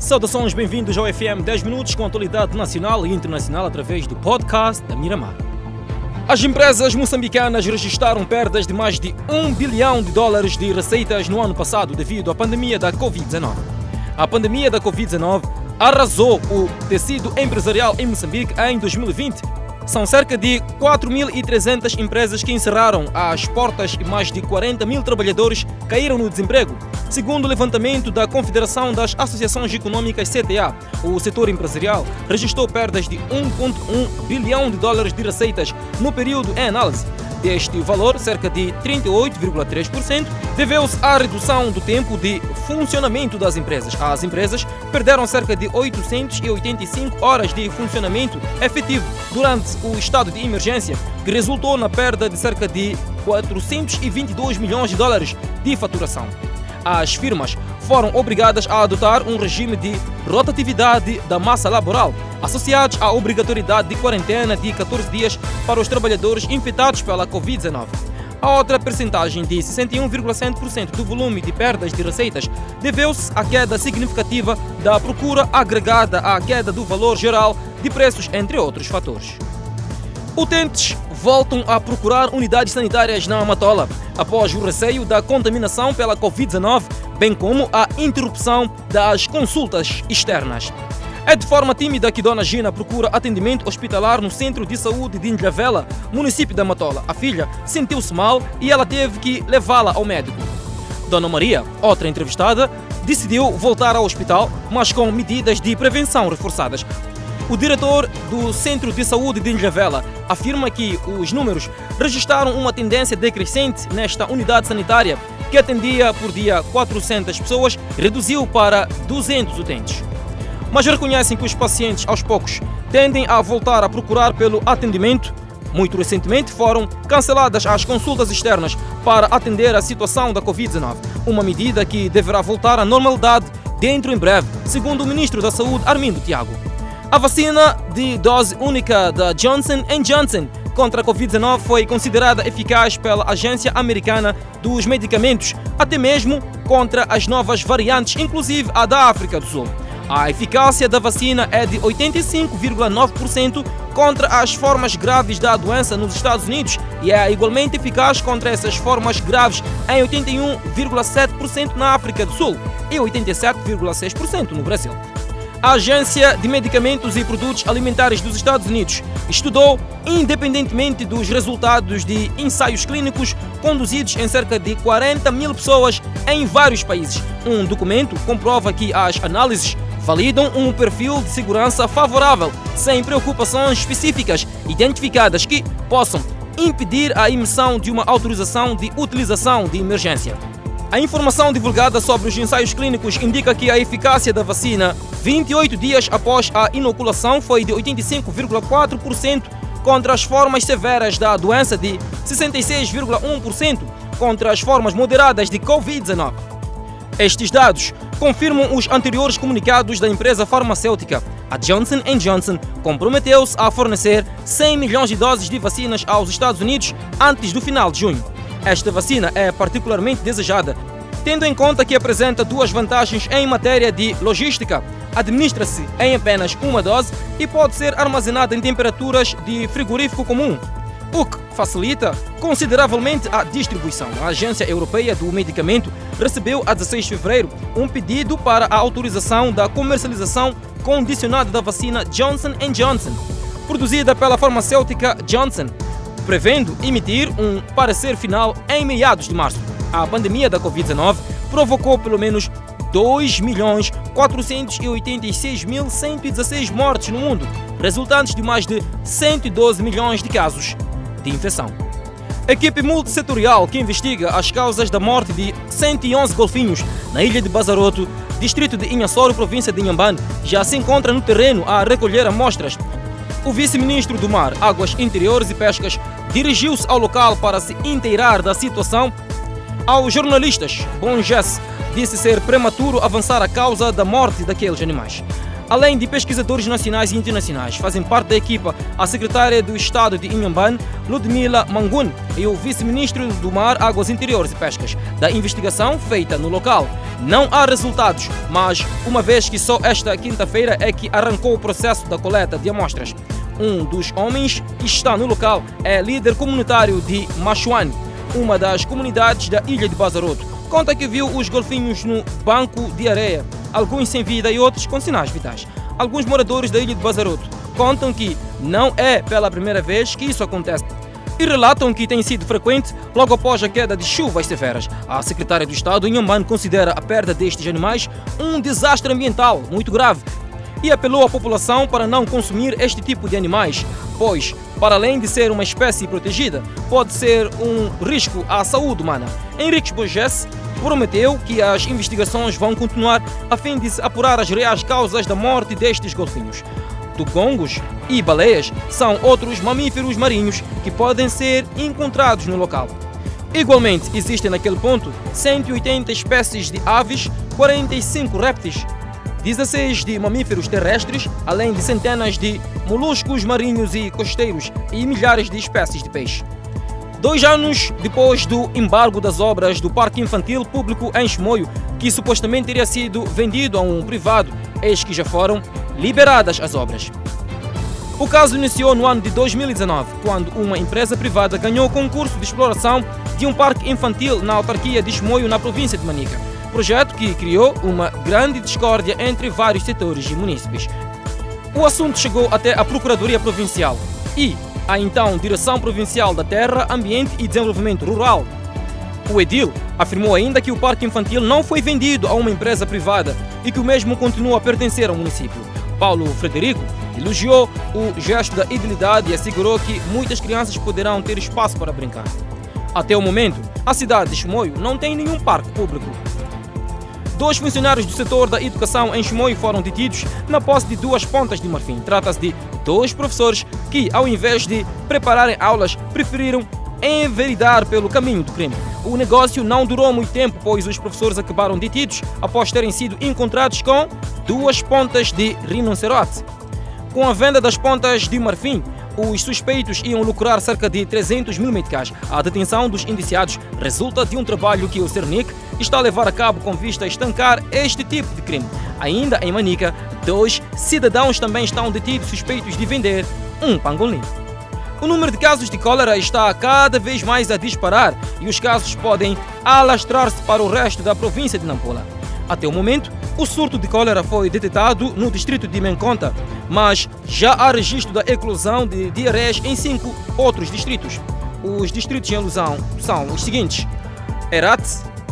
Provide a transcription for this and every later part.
Saudações, bem-vindos ao FM 10 Minutos com atualidade nacional e internacional através do podcast da Miramar. As empresas moçambicanas registraram perdas de mais de 1 bilhão de dólares de receitas no ano passado devido à pandemia da Covid-19. A pandemia da Covid-19 arrasou o tecido empresarial em Moçambique em 2020 são cerca de 4.300 empresas que encerraram as portas e mais de 40 mil trabalhadores caíram no desemprego. Segundo o levantamento da Confederação das Associações Econômicas CTA, o setor empresarial registrou perdas de 1,1 bilhão de dólares de receitas no período em análise. Deste valor, cerca de 38,3% deveu-se à redução do tempo de funcionamento das empresas. As empresas perderam cerca de 885 horas de funcionamento efetivo durante o estado de emergência, que resultou na perda de cerca de 422 milhões de dólares de faturação. As firmas foram obrigadas a adotar um regime de rotatividade da massa laboral, associados à obrigatoriedade de quarentena de 14 dias para os trabalhadores infectados pela Covid-19. A outra percentagem de 61,7% do volume de perdas de receitas deveu-se à queda significativa da procura agregada à queda do valor geral de preços, entre outros fatores. Utentes voltam a procurar unidades sanitárias na Amatola após o receio da contaminação pela Covid-19, bem como a interrupção das consultas externas. É de forma tímida que Dona Gina procura atendimento hospitalar no Centro de Saúde de Indravela, município da Matola. A filha sentiu-se mal e ela teve que levá-la ao médico. Dona Maria, outra entrevistada, decidiu voltar ao hospital, mas com medidas de prevenção reforçadas. O diretor do Centro de Saúde de Ilhavela afirma que os números registraram uma tendência decrescente nesta unidade sanitária, que atendia por dia 400 pessoas, reduziu para 200 utentes. Mas reconhecem que os pacientes, aos poucos, tendem a voltar a procurar pelo atendimento. Muito recentemente foram canceladas as consultas externas para atender a situação da Covid-19, uma medida que deverá voltar à normalidade dentro em breve, segundo o ministro da Saúde, Armindo Tiago. A vacina de dose única da Johnson Johnson contra a Covid-19 foi considerada eficaz pela Agência Americana dos Medicamentos, até mesmo contra as novas variantes, inclusive a da África do Sul. A eficácia da vacina é de 85,9% contra as formas graves da doença nos Estados Unidos e é igualmente eficaz contra essas formas graves em 81,7% na África do Sul e 87,6% no Brasil. A Agência de Medicamentos e Produtos Alimentares dos Estados Unidos estudou, independentemente dos resultados de ensaios clínicos conduzidos em cerca de 40 mil pessoas em vários países. Um documento comprova que as análises validam um perfil de segurança favorável, sem preocupações específicas identificadas que possam impedir a emissão de uma autorização de utilização de emergência. A informação divulgada sobre os ensaios clínicos indica que a eficácia da vacina 28 dias após a inoculação foi de 85,4% contra as formas severas da doença de 66,1% contra as formas moderadas de Covid-19. Estes dados confirmam os anteriores comunicados da empresa farmacêutica. A Johnson Johnson comprometeu-se a fornecer 100 milhões de doses de vacinas aos Estados Unidos antes do final de junho. Esta vacina é particularmente desejada, tendo em conta que apresenta duas vantagens em matéria de logística. Administra-se em apenas uma dose e pode ser armazenada em temperaturas de frigorífico comum, o que facilita consideravelmente a distribuição. A Agência Europeia do Medicamento recebeu a 16 de fevereiro um pedido para a autorização da comercialização condicionada da vacina Johnson Johnson, produzida pela farmacêutica Johnson prevendo emitir um parecer final em meados de março. A pandemia da Covid-19 provocou pelo menos 2.486.116 mortes no mundo, resultantes de mais de 112 milhões de casos de infecção. A equipe multissetorial que investiga as causas da morte de 111 golfinhos na ilha de Bazaroto, distrito de Inhassoro, província de Inhambane, já se encontra no terreno a recolher amostras o vice-ministro do Mar, Águas Interiores e Pescas dirigiu-se ao local para se inteirar da situação. Aos jornalistas, Bom Jess disse ser prematuro avançar a causa da morte daqueles animais. Além de pesquisadores nacionais e internacionais, fazem parte da equipa a secretária do Estado de Inhamban, Ludmila Mangun, e o vice-ministro do Mar, Águas Interiores e Pescas, da investigação feita no local. Não há resultados, mas uma vez que só esta quinta-feira é que arrancou o processo da coleta de amostras. Um dos homens que está no local é líder comunitário de Machuane, uma das comunidades da ilha de Bazaroto. Conta que viu os golfinhos no banco de areia alguns sem vida e outros com sinais vitais. Alguns moradores da ilha de Bazaroto contam que não é pela primeira vez que isso acontece e relatam que tem sido frequente logo após a queda de chuvas severas. A secretária do Estado, Inhaman, considera a perda destes animais um desastre ambiental muito grave e apelou à população para não consumir este tipo de animais, pois, para além de ser uma espécie protegida, pode ser um risco à saúde humana. Henrique Borges prometeu que as investigações vão continuar a fim de se apurar as reais causas da morte destes golfinhos. Tugongos e baleias são outros mamíferos marinhos que podem ser encontrados no local. Igualmente, existem naquele ponto 180 espécies de aves, 45 répteis, 16 de mamíferos terrestres, além de centenas de moluscos marinhos e costeiros e milhares de espécies de peixe. Dois anos depois do embargo das obras do Parque Infantil Público em Chimoio, que supostamente teria sido vendido a um privado, eis que já foram liberadas as obras. O caso iniciou no ano de 2019, quando uma empresa privada ganhou o concurso de exploração de um parque infantil na autarquia de Chimoio, na província de Manica. Projeto que criou uma grande discórdia entre vários setores e munícipes. O assunto chegou até a Procuradoria Provincial e, a então Direção Provincial da Terra, Ambiente e Desenvolvimento Rural. O Edil afirmou ainda que o parque infantil não foi vendido a uma empresa privada e que o mesmo continua a pertencer ao município. Paulo Frederico elogiou o gesto da idilidade e assegurou que muitas crianças poderão ter espaço para brincar. Até o momento, a cidade de Chimoio não tem nenhum parque público. Dois funcionários do setor da educação em Chimoio foram detidos na posse de duas pontas de marfim. Trata-se de dois professores que, ao invés de prepararem aulas, preferiram enveredar pelo caminho do crime. O negócio não durou muito tempo, pois os professores acabaram detidos após terem sido encontrados com duas pontas de rinoceronte. Com a venda das pontas de marfim, os suspeitos iam lucrar cerca de 300 mil meticais. A detenção dos indiciados resulta de um trabalho que o Cernic está a levar a cabo com vista a estancar este tipo de crime. Ainda em Manica, dois cidadãos também estão detidos suspeitos de vender um pangolim. O número de casos de cólera está cada vez mais a disparar e os casos podem alastrar-se para o resto da província de Nampula. Até o momento, o surto de cólera foi detectado no distrito de Menconta, mas já há registro da eclosão de diarreias em cinco outros distritos. Os distritos em alusão são os seguintes: Herat,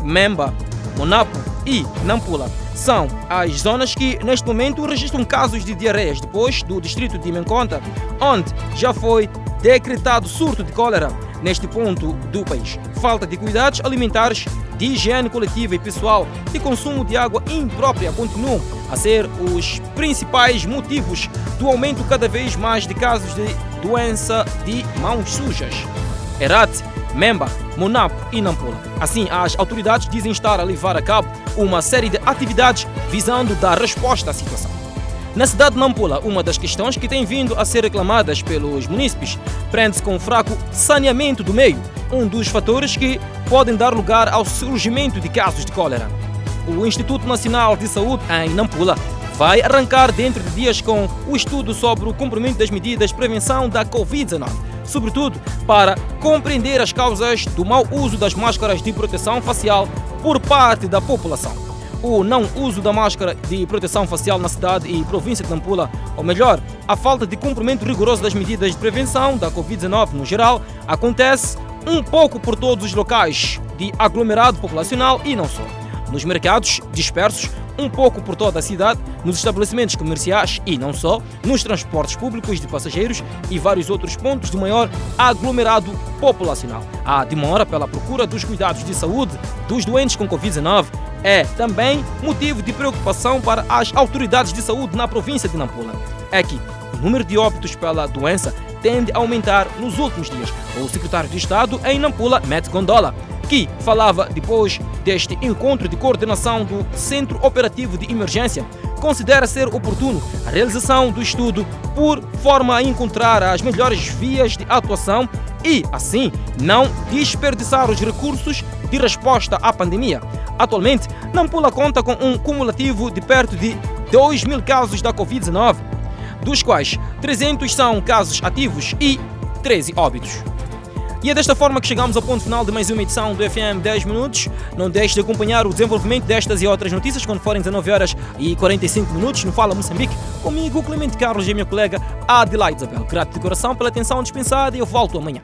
Memba, Monapo e Nampula. São as zonas que neste momento registram casos de diarreias depois do distrito de Menconta, onde já foi decretado surto de cólera neste ponto do país. Falta de cuidados alimentares, de higiene coletiva e pessoal e consumo de água imprópria continuam a ser os principais motivos do aumento cada vez mais de casos de doença de mãos sujas. Herat, Memba, Monapo e Nampula. Assim, as autoridades dizem estar a levar a cabo uma série de atividades visando dar resposta à situação. Na cidade de Nampula, uma das questões que tem vindo a ser reclamadas pelos munícipes prende-se com o fraco saneamento do meio, um dos fatores que podem dar lugar ao surgimento de casos de cólera. O Instituto Nacional de Saúde, em Nampula, vai arrancar dentro de dias com o estudo sobre o cumprimento das medidas de prevenção da Covid-19, sobretudo para compreender as causas do mau uso das máscaras de proteção facial por parte da população o não uso da máscara de proteção facial na cidade e província de Nampula, ou melhor, a falta de cumprimento rigoroso das medidas de prevenção da Covid-19 no geral, acontece um pouco por todos os locais de aglomerado populacional e não só. Nos mercados dispersos, um pouco por toda a cidade, nos estabelecimentos comerciais e não só, nos transportes públicos de passageiros e vários outros pontos de maior aglomerado populacional. A demora pela procura dos cuidados de saúde dos doentes com Covid-19 é também motivo de preocupação para as autoridades de saúde na província de Nampula. É que o número de óbitos pela doença tende a aumentar nos últimos dias. O secretário de Estado em Nampula, Matt Gondola, que falava depois deste encontro de coordenação do Centro Operativo de Emergência, considera ser oportuno a realização do estudo por forma a encontrar as melhores vias de atuação e, assim, não desperdiçar os recursos de resposta à pandemia. Atualmente, Nampula conta com um cumulativo de perto de 2 mil casos da Covid-19, dos quais 300 são casos ativos e 13 óbitos. E é desta forma que chegamos ao ponto final de mais uma edição do FM 10 Minutos. Não deixe de acompanhar o desenvolvimento destas e outras notícias quando forem 19 horas e 45 minutos no Fala Moçambique. Comigo, Clemente Carlos e minha colega Adelaide Isabel. Grato de coração pela atenção dispensada e eu volto amanhã.